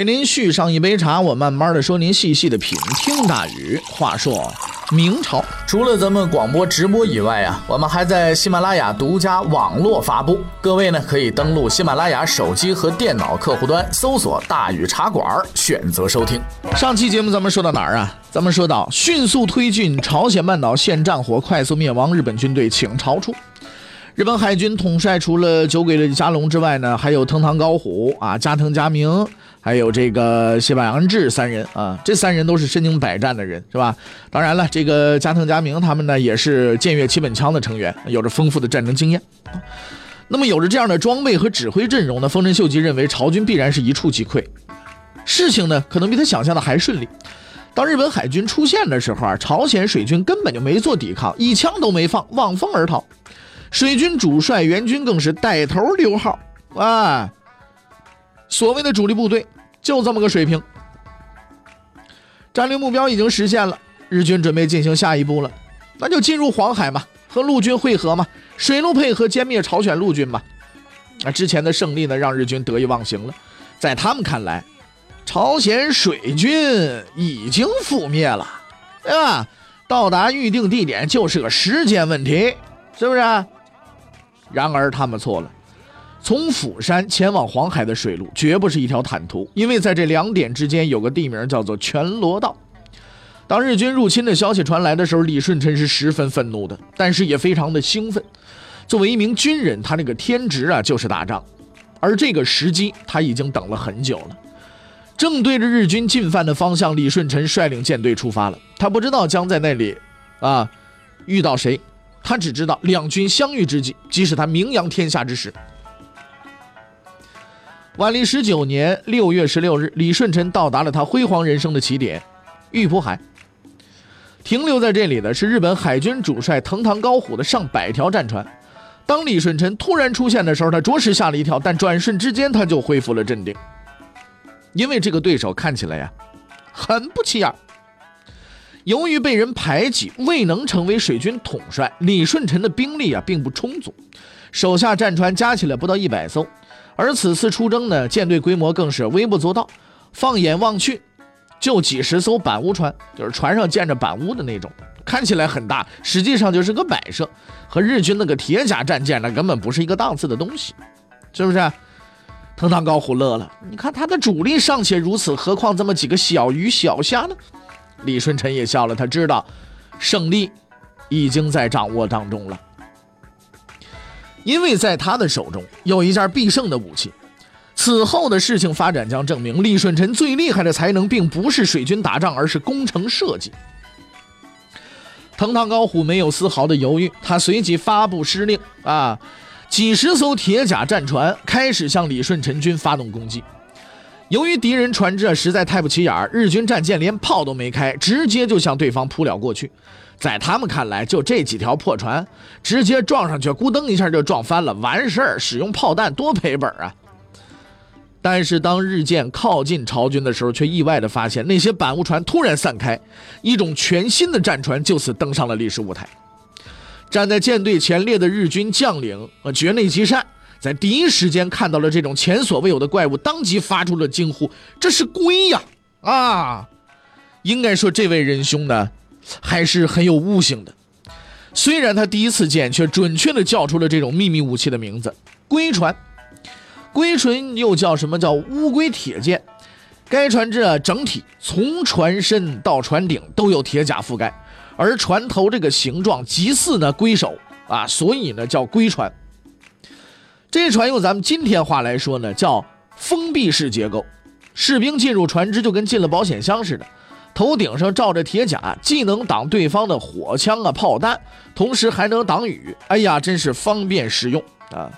给您续上一杯茶，我慢慢的说，您细细的品。听大宇话说。明朝除了咱们广播直播以外啊，我们还在喜马拉雅独家网络发布。各位呢可以登录喜马拉雅手机和电脑客户端，搜索“大禹茶馆”，选择收听。上期节目咱们说到哪儿啊？咱们说到迅速推进朝鲜半岛现战火，快速灭亡日本军队，请朝出。日本海军统帅除了酒鬼的加隆之外呢，还有藤堂高虎啊、加藤嘉明。还有这个谢板洋治三人啊，这三人都是身经百战的人，是吧？当然了，这个加藤嘉明他们呢，也是剑岳七本枪的成员，有着丰富的战争经验。那么有着这样的装备和指挥阵容呢，丰臣秀吉认为朝军必然是一触即溃。事情呢，可能比他想象的还顺利。当日本海军出现的时候啊，朝鲜水军根本就没做抵抗，一枪都没放，望风而逃。水军主帅元军更是带头溜号啊。所谓的主力部队就这么个水平，战略目标已经实现了，日军准备进行下一步了，那就进入黄海嘛，和陆军会合嘛，水陆配合歼灭朝鲜陆军嘛。那之前的胜利呢，让日军得意忘形了，在他们看来，朝鲜水军已经覆灭了，对吧？到达预定地点就是个时间问题，是不是？然而他们错了。从釜山前往黄海的水路绝不是一条坦途，因为在这两点之间有个地名叫做全罗道。当日军入侵的消息传来的时候，李舜臣是十分愤怒的，但是也非常的兴奋。作为一名军人，他那个天职啊就是打仗，而这个时机他已经等了很久了。正对着日军进犯的方向，李舜臣率领舰队出发了。他不知道将在那里啊遇到谁，他只知道两军相遇之际，即使他名扬天下之时。万历十九年六月十六日，李舜臣到达了他辉煌人生的起点——玉浦海。停留在这里的是日本海军主帅藤堂高虎的上百条战船。当李舜臣突然出现的时候，他着实吓了一跳，但转瞬之间他就恢复了镇定，因为这个对手看起来呀，很不起眼。由于被人排挤，未能成为水军统帅，李舜臣的兵力啊并不充足，手下战船加起来不到一百艘。而此次出征呢，舰队规模更是微不足道，放眼望去，就几十艘板屋船，就是船上建着板屋的那种，看起来很大，实际上就是个摆设，和日军那个铁甲战舰那根本不是一个档次的东西，是不是？藤堂高虎乐了，你看他的主力尚且如此，何况这么几个小鱼小虾呢？李舜臣也笑了，他知道胜利已经在掌握当中了。因为在他的手中有一件必胜的武器，此后的事情发展将证明，李舜臣最厉害的才能并不是水军打仗，而是工程设计。藤堂高虎没有丝毫的犹豫，他随即发布施令啊，几十艘铁甲战船开始向李舜臣军发动攻击。由于敌人船只实在太不起眼，日军战舰连炮都没开，直接就向对方扑了过去。在他们看来，就这几条破船，直接撞上去，咕噔一下就撞翻了，完事儿。使用炮弹多赔本啊！但是当日舰靠近朝军的时候，却意外的发现那些板屋船突然散开，一种全新的战船就此登上了历史舞台。站在舰队前列的日军将领呃绝内吉善，在第一时间看到了这种前所未有的怪物，当即发出了惊呼：“这是龟呀！”啊，应该说这位仁兄呢。还是很有悟性的，虽然他第一次见，却准确的叫出了这种秘密武器的名字——龟船。龟船又叫什么叫乌龟铁剑？该船只啊，整体从船身到船顶都有铁甲覆盖，而船头这个形状极似呢龟首啊，所以呢叫龟船。这船用咱们今天话来说呢，叫封闭式结构，士兵进入船只就跟进了保险箱似的。头顶上罩着铁甲，既能挡对方的火枪啊炮弹，同时还能挡雨。哎呀，真是方便实用啊！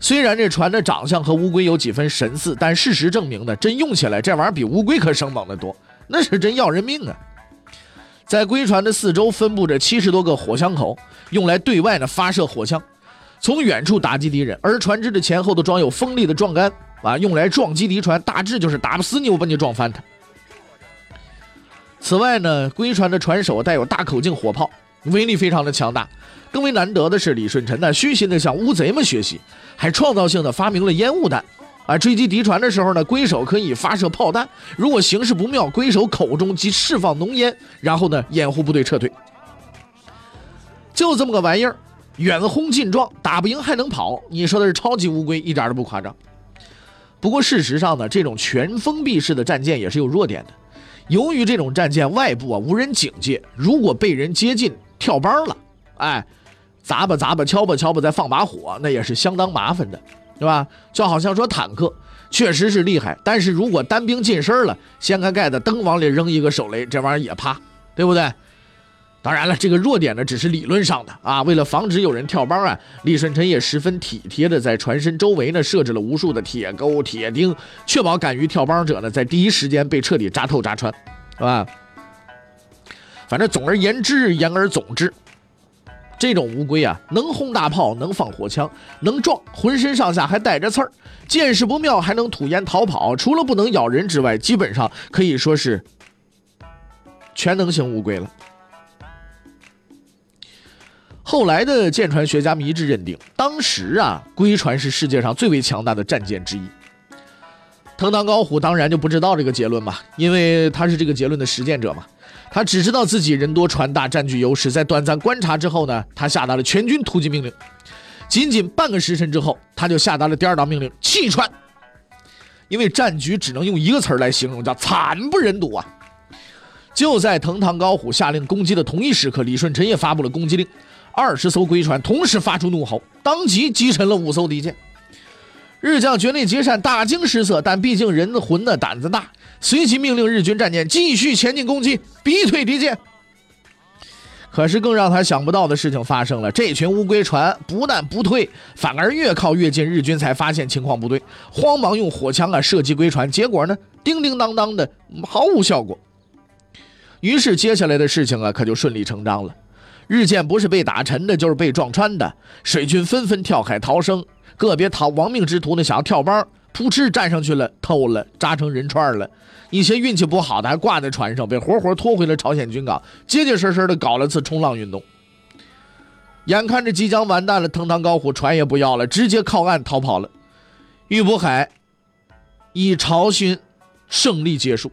虽然这船的长相和乌龟有几分神似，但事实证明呢，真用起来这玩意儿比乌龟可生猛得多，那是真要人命啊！在龟船的四周分布着七十多个火枪口，用来对外呢发射火枪，从远处打击敌人。而船只的前后都装有锋利的撞杆，啊，用来撞击敌船，大致就是打不死你，我把你撞翻它。此外呢，归船的船首带有大口径火炮，威力非常的强大。更为难得的是，李舜臣呢虚心的向乌贼们学习，还创造性的发明了烟雾弹。啊，追击敌船的时候呢，龟首可以发射炮弹，如果形势不妙，龟首口中即释放浓烟，然后呢掩护部队撤退。就这么个玩意儿，远轰近撞，打不赢还能跑，你说的是超级乌龟，一点都不夸张。不过事实上呢，这种全封闭式的战舰也是有弱点的。由于这种战舰外部啊无人警戒，如果被人接近跳班了，哎，砸吧砸吧，敲吧敲吧，再放把火，那也是相当麻烦的，对吧？就好像说坦克确实是厉害，但是如果单兵近身了，掀开盖子，噔往里扔一个手雷，这玩意儿也怕，对不对？当然了，这个弱点呢，只是理论上的啊。为了防止有人跳帮啊，李舜臣也十分体贴的在船身周围呢设置了无数的铁钩、铁钉，确保敢于跳帮者呢在第一时间被彻底扎透扎穿，是吧？反正总而言之，言而总之，这种乌龟啊，能轰大炮，能放火枪，能撞，浑身上下还带着刺儿，见势不妙还能吐烟逃跑。除了不能咬人之外，基本上可以说是全能型乌龟了。后来的舰船学家们一致认定，当时啊，龟船是世界上最为强大的战舰之一。藤堂高虎当然就不知道这个结论嘛，因为他是这个结论的实践者嘛。他只知道自己人多船大，占据优势。在短暂观察之后呢，他下达了全军突击命令。仅仅半个时辰之后，他就下达了第二道命令：弃船。因为战局只能用一个词儿来形容，叫惨不忍睹啊！就在藤堂高虎下令攻击的同一时刻，李舜臣也发布了攻击令。二十艘龟船同时发出怒吼，当即击沉了五艘敌舰。日将觉内结善大惊失色，但毕竟人的魂呢胆子大，随即命令日军战舰继续前进攻击，逼退敌舰。可是更让他想不到的事情发生了，这群乌龟船不但不退，反而越靠越近。日军才发现情况不对，慌忙用火枪啊射击龟船，结果呢叮叮当当的毫无效果。于是接下来的事情啊可就顺理成章了。日舰不是被打沉的，就是被撞穿的。水军纷纷跳海逃生，个别逃亡命之徒呢，想要跳帮，扑哧站上去了，偷了，扎成人串了。一些运气不好的还挂在船上，被活活拖回了朝鲜军港，结结实实的搞了次冲浪运动。眼看着即将完蛋了，藤堂高虎船也不要了，直接靠岸逃跑了。玉浦海以朝鲜胜利结束。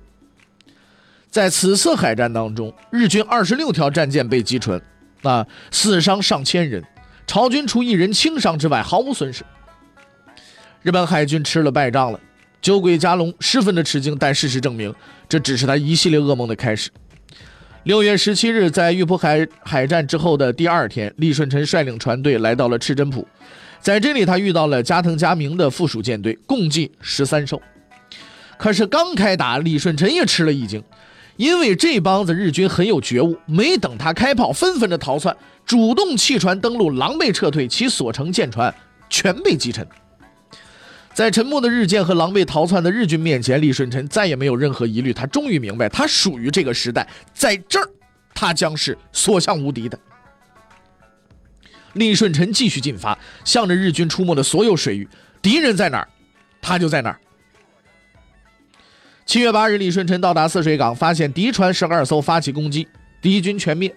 在此次海战当中，日军二十六条战舰被击沉。啊，死伤上千人，朝军除一人轻伤之外毫无损失。日本海军吃了败仗了，酒鬼加隆十分的吃惊，但事实证明，这只是他一系列噩梦的开始。六月十七日，在玉浦海海战之后的第二天，李舜臣率领船队来到了赤真浦，在这里他遇到了加藤加明的附属舰队，共计十三艘。可是刚开打，李舜臣也吃了一惊。因为这帮子日军很有觉悟，没等他开炮，纷纷的逃窜，主动弃船登陆，狼狈撤退，其所乘舰船全被击沉。在沉默的日舰和狼狈逃窜的日军面前，李舜臣再也没有任何疑虑，他终于明白，他属于这个时代，在这儿，他将是所向无敌的。李舜臣继续进发，向着日军出没的所有水域，敌人在哪儿，他就在哪儿。七月八日，李舜臣到达泗水港，发现敌船十二艘发起攻击，敌军全灭。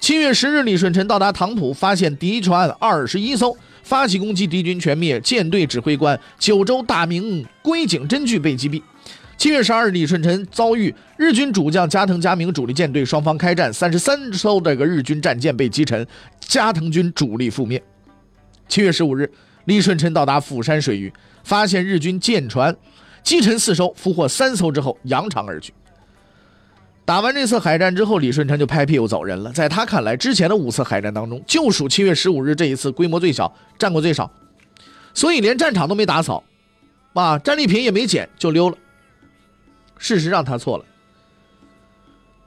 七月十日，李舜臣到达唐浦，发现敌船二十一艘发起攻击，敌军全灭。舰队指挥官九州大名龟井真据被击毙。七月十二日，李舜臣遭遇日军主将加藤加明主力舰队，双方开战，三十三艘这个日军战舰被击沉，加藤军主力覆灭。七月十五日，李舜臣到达釜山水域，发现日军舰船。击沉四艘，俘获三艘之后，扬长而去。打完这次海战之后，李舜臣就拍屁股走人了。在他看来，之前的五次海战当中，就属七月十五日这一次规模最小，战果最少，所以连战场都没打扫，啊，战利品也没捡就溜了。事实上，他错了。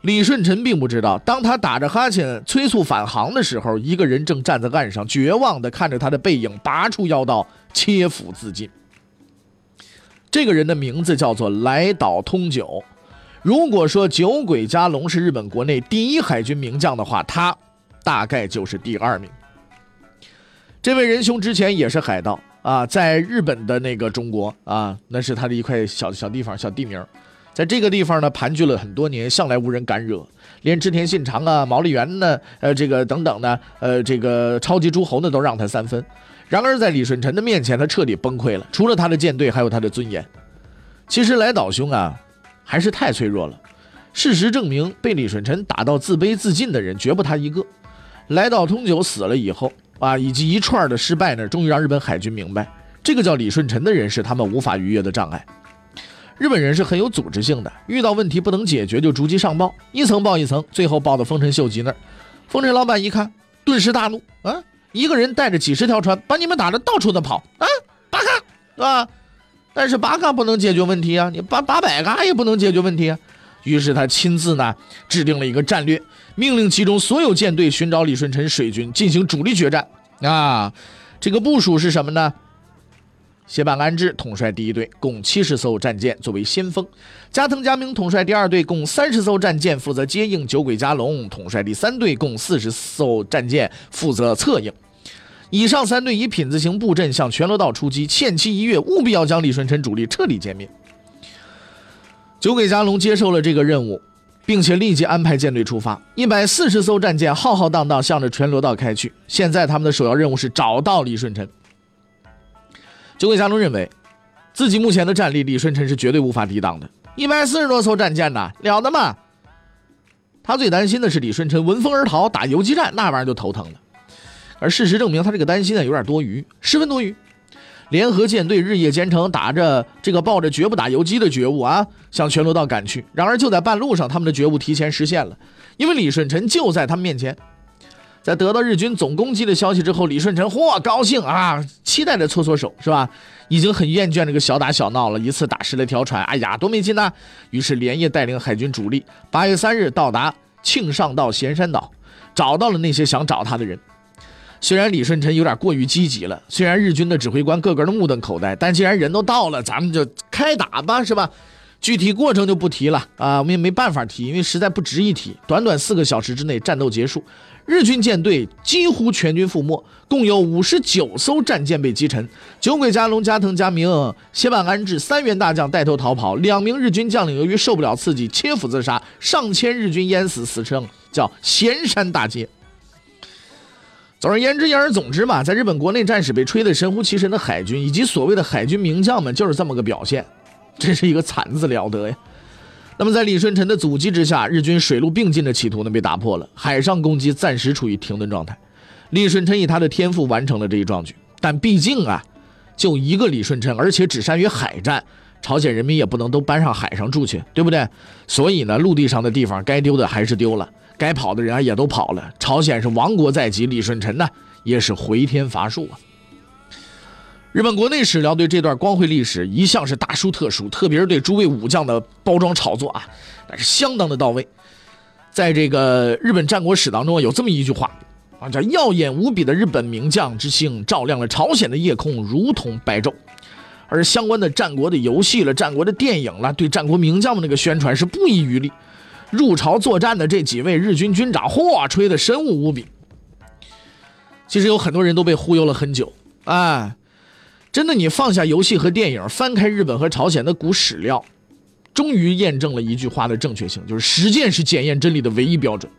李舜臣并不知道，当他打着哈欠催促返航的时候，一个人正站在岸上，绝望地看着他的背影，拔出腰刀切腹自尽。这个人的名字叫做来岛通久，如果说酒鬼加龙是日本国内第一海军名将的话，他大概就是第二名。这位仁兄之前也是海盗啊，在日本的那个中国啊，那是他的一块小小地方、小地名，在这个地方呢盘踞了很多年，向来无人敢惹，连织田信长啊、毛利元呢，呃，这个等等呢，呃，这个超级诸侯呢都让他三分。然而在李舜臣的面前，他彻底崩溃了，除了他的舰队，还有他的尊严。其实来岛兄啊。还是太脆弱了。事实证明，被李舜臣打到自卑自尽的人绝不他一个。来岛通久死了以后啊，以及一串的失败呢，终于让日本海军明白，这个叫李舜臣的人是他们无法逾越的障碍。日本人是很有组织性的，遇到问题不能解决就逐级上报，一层报一层，最后报到丰臣秀吉那儿。丰臣老板一看，顿时大怒啊！一个人带着几十条船，把你们打得到处的跑啊，八嘎，是吧？但是八嘎不能解决问题啊，你八八百嘎也不能解决问题啊。于是他亲自呢制定了一个战略，命令其中所有舰队寻找李舜臣水军进行主力决战啊。这个部署是什么呢？谢坂安治统帅第一队，共七十艘战舰作为先锋；加藤嘉明统帅第二队，共三十艘战舰负责接应；酒鬼加龙统帅第三队，共四十艘战舰负责策应。以上三队以品字形布阵向全罗道出击，限期一月，务必要将李舜臣主力彻底歼灭。酒鬼加龙接受了这个任务，并且立即安排舰队出发，一百四十艘战舰浩浩荡荡向着全罗道开去。现在他们的首要任务是找到李舜臣。酒鬼加龙认为，自己目前的战力，李舜臣是绝对无法抵挡的。一百四十多艘战舰呐，了得吗？他最担心的是李舜臣闻风而逃，打游击战，那玩意儿就头疼了。而事实证明，他这个担心呢有点多余，十分多余。联合舰队日夜兼程，打着这个抱着绝不打游击的觉悟啊，向全罗道赶去。然而就在半路上，他们的觉悟提前实现了，因为李舜臣就在他们面前。在得到日军总攻击的消息之后，李舜臣嚯高兴啊，期待着搓搓手，是吧？已经很厌倦这个小打小闹了，一次打十来条船，哎呀，多没劲呐！于是连夜带领海军主力，八月三日到达庆尚道咸山岛，找到了那些想找他的人。虽然李舜臣有点过于积极了，虽然日军的指挥官个个都目瞪口呆，但既然人都到了，咱们就开打吧，是吧？具体过程就不提了啊，我们也没办法提，因为实在不值一提。短短四个小时之内，战斗结束，日军舰队几乎全军覆没，共有五十九艘战舰被击沉。酒鬼加龙、加藤加明、谢万安治三员大将带头逃跑，两名日军将领由于受不了刺激切腹自杀，上千日军淹死，死称叫咸山大捷。总而言之，言而总之嘛，在日本国内战史被吹得神乎其神的海军，以及所谓的海军名将们，就是这么个表现，真是一个惨字了得呀。那么，在李舜臣的阻击之下，日军水陆并进的企图呢被打破了，海上攻击暂时处于停顿状态。李舜臣以他的天赋完成了这一壮举，但毕竟啊，就一个李舜臣，而且只善于海战，朝鲜人民也不能都搬上海上住去，对不对？所以呢，陆地上的地方该丢的还是丢了。该跑的人啊也都跑了，朝鲜是亡国在即，李舜臣呢也是回天乏术啊。日本国内史料对这段光辉历史一向是大书特书，特别是对诸位武将的包装炒作啊，那是相当的到位。在这个日本战国史当中有这么一句话啊，叫“耀眼无比的日本名将之星，照亮了朝鲜的夜空，如同白昼”。而相关的战国的游戏了、战国的电影了，对战国名将们那个宣传是不遗余力。入朝作战的这几位日军军长，嚯，吹得神武无比。其实有很多人都被忽悠了很久，哎，真的，你放下游戏和电影，翻开日本和朝鲜的古史料，终于验证了一句话的正确性，就是实践是检验真理的唯一标准。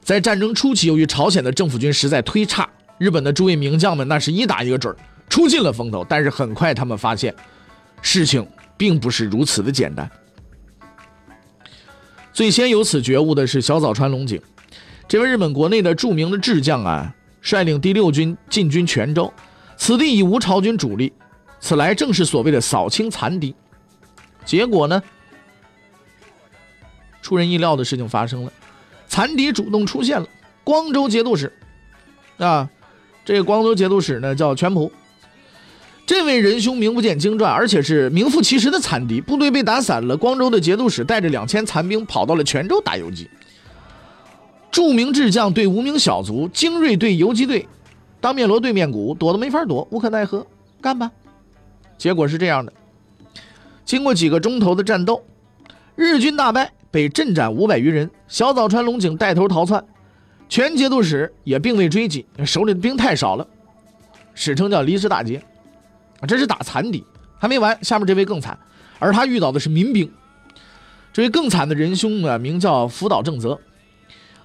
在战争初期，由于朝鲜的政府军实在忒差，日本的诸位名将们那是一打一个准，出尽了风头。但是很快他们发现，事情并不是如此的简单。最先有此觉悟的是小早川龙井，这位日本国内的著名的智将啊，率领第六军进军泉州，此地已无朝军主力，此来正是所谓的扫清残敌。结果呢，出人意料的事情发生了，残敌主动出现了，光州节度使啊，这个光州节度使呢叫全普。这位仁兄名不见经传，而且是名副其实的残敌。部队被打散了，光州的节度使带着两千残兵跑到了泉州打游击。著名智将对无名小卒，精锐对游击队，当面锣对面鼓，躲都没法躲，无可奈何，干吧。结果是这样的：经过几个钟头的战斗，日军大败，被阵斩五百余人。小早川龙井带头逃窜，全节度使也并未追击，手里的兵太少了，史称叫离石大捷。这是打残敌，还没完，下面这位更惨，而他遇到的是民兵。这位更惨的仁兄啊，名叫福岛正则。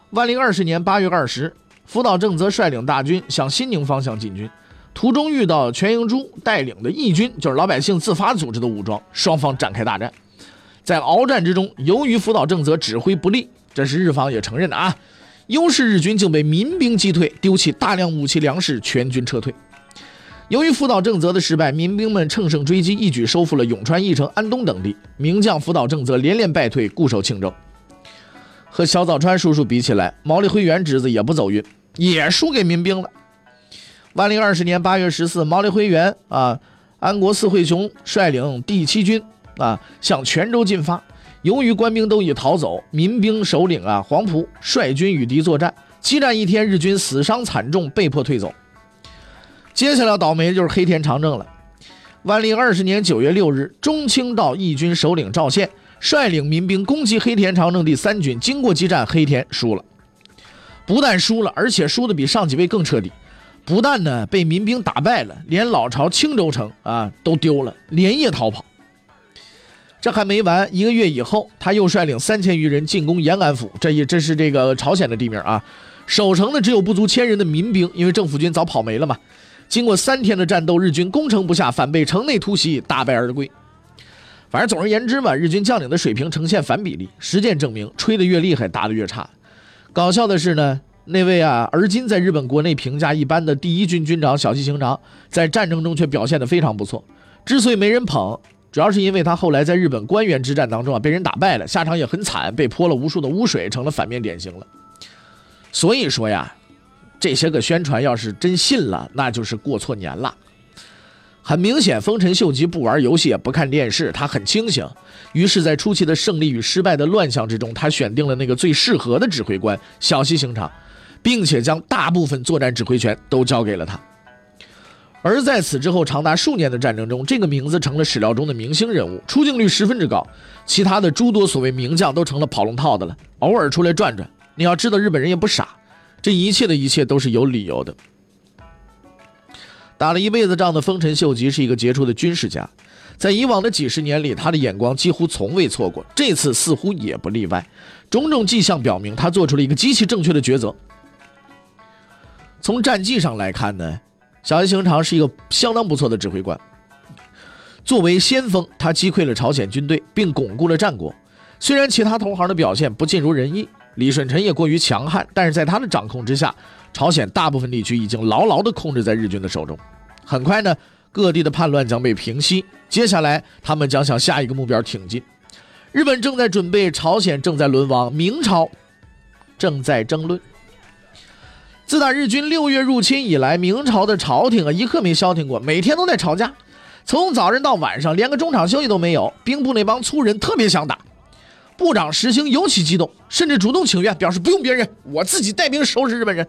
万历二十年八月二十，福岛正则率领大军向新宁方向进军，途中遇到全英珠带领的义军，就是老百姓自发组织的武装，双方展开大战。在鏖战之中，由于福岛正则指挥不力，这是日方也承认的啊，优势日军竟被民兵击退，丢弃大量武器粮食，全军撤退。由于福岛正则的失败，民兵们乘胜追击，一举收复了永川、义城、安东等地。名将福岛正则连连败退，固守庆州。和小早川叔叔比起来，毛利辉元侄子也不走运，也输给民兵了。万历二十年八月十四，毛利辉元啊，安国四惠雄率领第七军啊向泉州进发。由于官兵都已逃走，民兵首领啊黄埔率军与敌作战，激战一天，日军死伤惨重，被迫退走。接下来倒霉的就是黑田长政了。万历二十年九月六日，中清道义军首领赵宪率领民兵攻击黑田长政第三军，经过激战，黑田输了。不但输了，而且输的比上几位更彻底。不但呢被民兵打败了，连老巢青州城啊都丢了，连夜逃跑。这还没完，一个月以后，他又率领三千余人进攻延安府，这也这是这个朝鲜的地名啊。守城的只有不足千人的民兵，因为政府军早跑没了嘛。经过三天的战斗，日军攻城不下，反被城内突袭，大败而归。反正总而言之嘛，日军将领的水平呈现反比例。实践证明，吹得越厉害，打得越差。搞笑的是呢，那位啊，而今在日本国内评价一般的第一军军长小西行长，在战争中却表现得非常不错。之所以没人捧，主要是因为他后来在日本官员之战当中啊，被人打败了，下场也很惨，被泼了无数的污水，成了反面典型了。所以说呀。这些个宣传要是真信了，那就是过错年了。很明显，丰臣秀吉不玩游戏也不看电视，他很清醒。于是，在初期的胜利与失败的乱象之中，他选定了那个最适合的指挥官小西行长，并且将大部分作战指挥权都交给了他。而在此之后长达数年的战争中，这个名字成了史料中的明星人物，出镜率十分之高。其他的诸多所谓名将都成了跑龙套的了，偶尔出来转转。你要知道，日本人也不傻。这一切的一切都是有理由的。打了一辈子仗的丰臣秀吉是一个杰出的军事家，在以往的几十年里，他的眼光几乎从未错过，这次似乎也不例外。种种迹象表明，他做出了一个极其正确的抉择。从战绩上来看呢，小西行长是一个相当不错的指挥官。作为先锋，他击溃了朝鲜军队，并巩固了战果。虽然其他同行的表现不尽如人意。李舜臣也过于强悍，但是在他的掌控之下，朝鲜大部分地区已经牢牢地控制在日军的手中。很快呢，各地的叛乱将被平息。接下来，他们将向下一个目标挺进。日本正在准备，朝鲜正在沦亡，明朝正在争论。自打日军六月入侵以来，明朝的朝廷啊一刻没消停过，每天都在吵架，从早晨到晚上，连个中场休息都没有。兵部那帮粗人特别想打。部长石兴尤其激动，甚至主动请愿，表示不用别人，我自己带兵收拾日本人。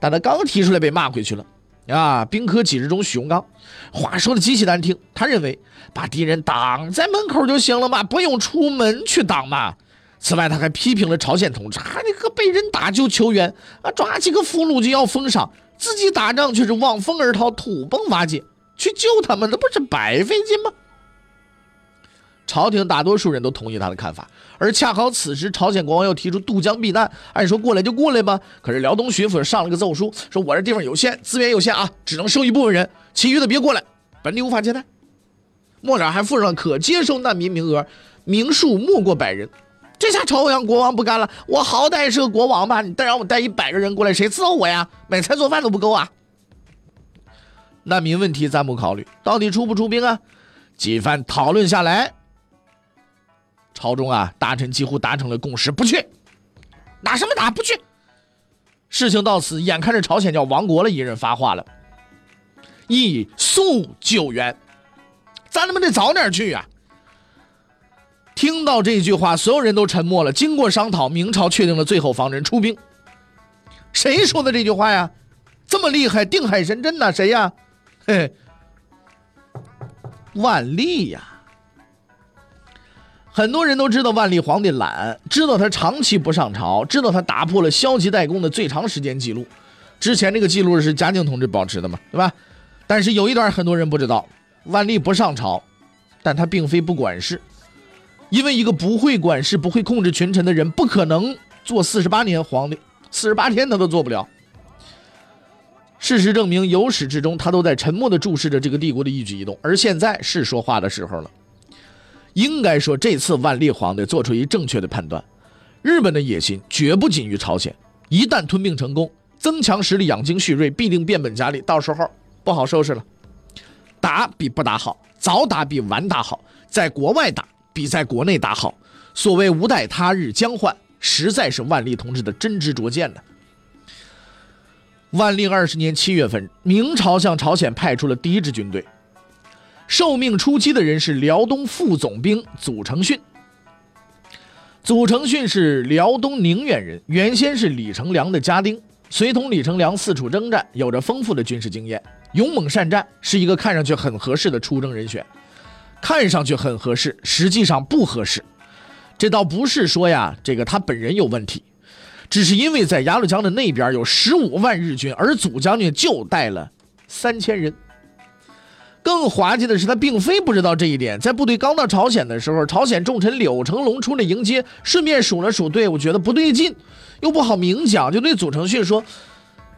但他刚提出来，被骂回去了。啊，兵科几日中许荣刚，话说的极其难听。他认为把敌人挡在门口就行了嘛，不用出门去挡嘛。此外，他还批评了朝鲜同志，啊，你个被人打就求援，啊，抓几个俘虏就要封赏，自己打仗却是望风而逃，土崩瓦解，去救他们，那不是白费劲吗？朝廷大多数人都同意他的看法，而恰好此时朝鲜国王又提出渡江避难，按说过来就过来吧。可是辽东巡抚上了个奏书，说我这地方有限，资源有限啊，只能收一部分人，其余的别过来，本地无法接待。末了还附上可接受难民名额，名数莫过百人。这下朝阳国王不干了，我好歹是个国王吧，你再让我带一百个人过来，谁伺候我呀？买菜做饭都不够啊。难民问题暂不考虑，到底出不出兵啊？几番讨论下来。朝中啊，大臣几乎达成了共识，不去，打什么打？不去。事情到此，眼看着朝鲜就要亡国了，一人发话了：“以速救援，咱他妈得早点去啊！”听到这句话，所有人都沉默了。经过商讨，明朝确定了最后方针，出兵。谁说的这句话呀？这么厉害，定海神针呐？谁呀？嘿，万历呀！很多人都知道万历皇帝懒，知道他长期不上朝，知道他打破了消极怠工的最长时间记录。之前这个记录是嘉靖同志保持的嘛，对吧？但是有一段很多人不知道，万历不上朝，但他并非不管事，因为一个不会管事、不会控制群臣的人，不可能做四十八年皇帝，四十八天他都做不了。事实证明，由始至终他都在沉默地注视着这个帝国的一举一动，而现在是说话的时候了。应该说，这次万历皇帝做出一正确的判断：日本的野心绝不仅于朝鲜，一旦吞并成功，增强实力、养精蓄锐，必定变本加厉，到时候不好收拾了。打比不打好，早打比晚打好，在国外打比在国内打好。所谓无待他日将换，实在是万历同志的真知灼见呢。万历二十年七月份，明朝向朝鲜派出了第一支军队。受命出击的人是辽东副总兵祖承训。祖承训是辽东宁远人，原先是李成梁的家丁，随同李成梁四处征战，有着丰富的军事经验，勇猛善战，是一个看上去很合适的出征人选。看上去很合适，实际上不合适。这倒不是说呀，这个他本人有问题，只是因为在鸭绿江的那边有十五万日军，而祖将军就带了三千人。更滑稽的是，他并非不知道这一点。在部队刚到朝鲜的时候，朝鲜重臣柳成龙出来迎接，顺便数了数队伍，觉得不对劲，又不好明讲，就对祖承训说：“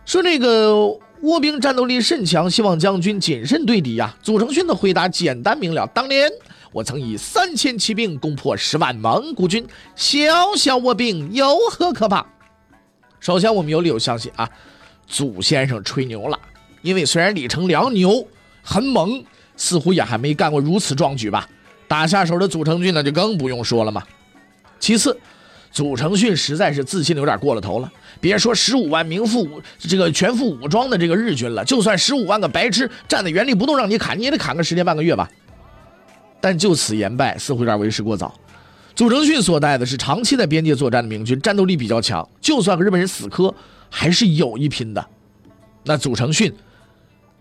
说那个倭兵战斗力甚强，希望将军谨慎对敌呀。”祖承训的回答简单明了：“当年我曾以三千骑兵攻破十万蒙古军，小小倭兵有何可怕？”首先，我们有理由相信啊，祖先生吹牛了，因为虽然李成梁牛。很猛，似乎也还没干过如此壮举吧？打下手的祖承训那就更不用说了嘛。其次，祖承训实在是自信的有点过了头了。别说十五万名副武这个全副武装的这个日军了，就算十五万个白痴站在原地不动让你砍，你也得砍个十天半个月吧。但就此言败，似乎有点为时过早。祖承训所带的是长期在边界作战的明军，战斗力比较强，就算和日本人死磕，还是有一拼的。那祖承训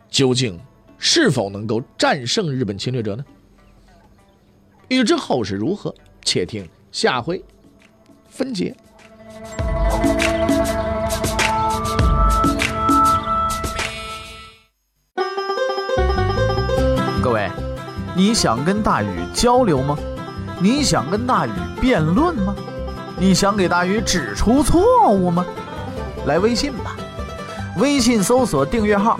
究竟？是否能够战胜日本侵略者呢？欲知后事如何，且听下回分解。各位，你想跟大禹交流吗？你想跟大禹辩论吗？你想给大禹指出错误吗？来微信吧，微信搜索订阅号。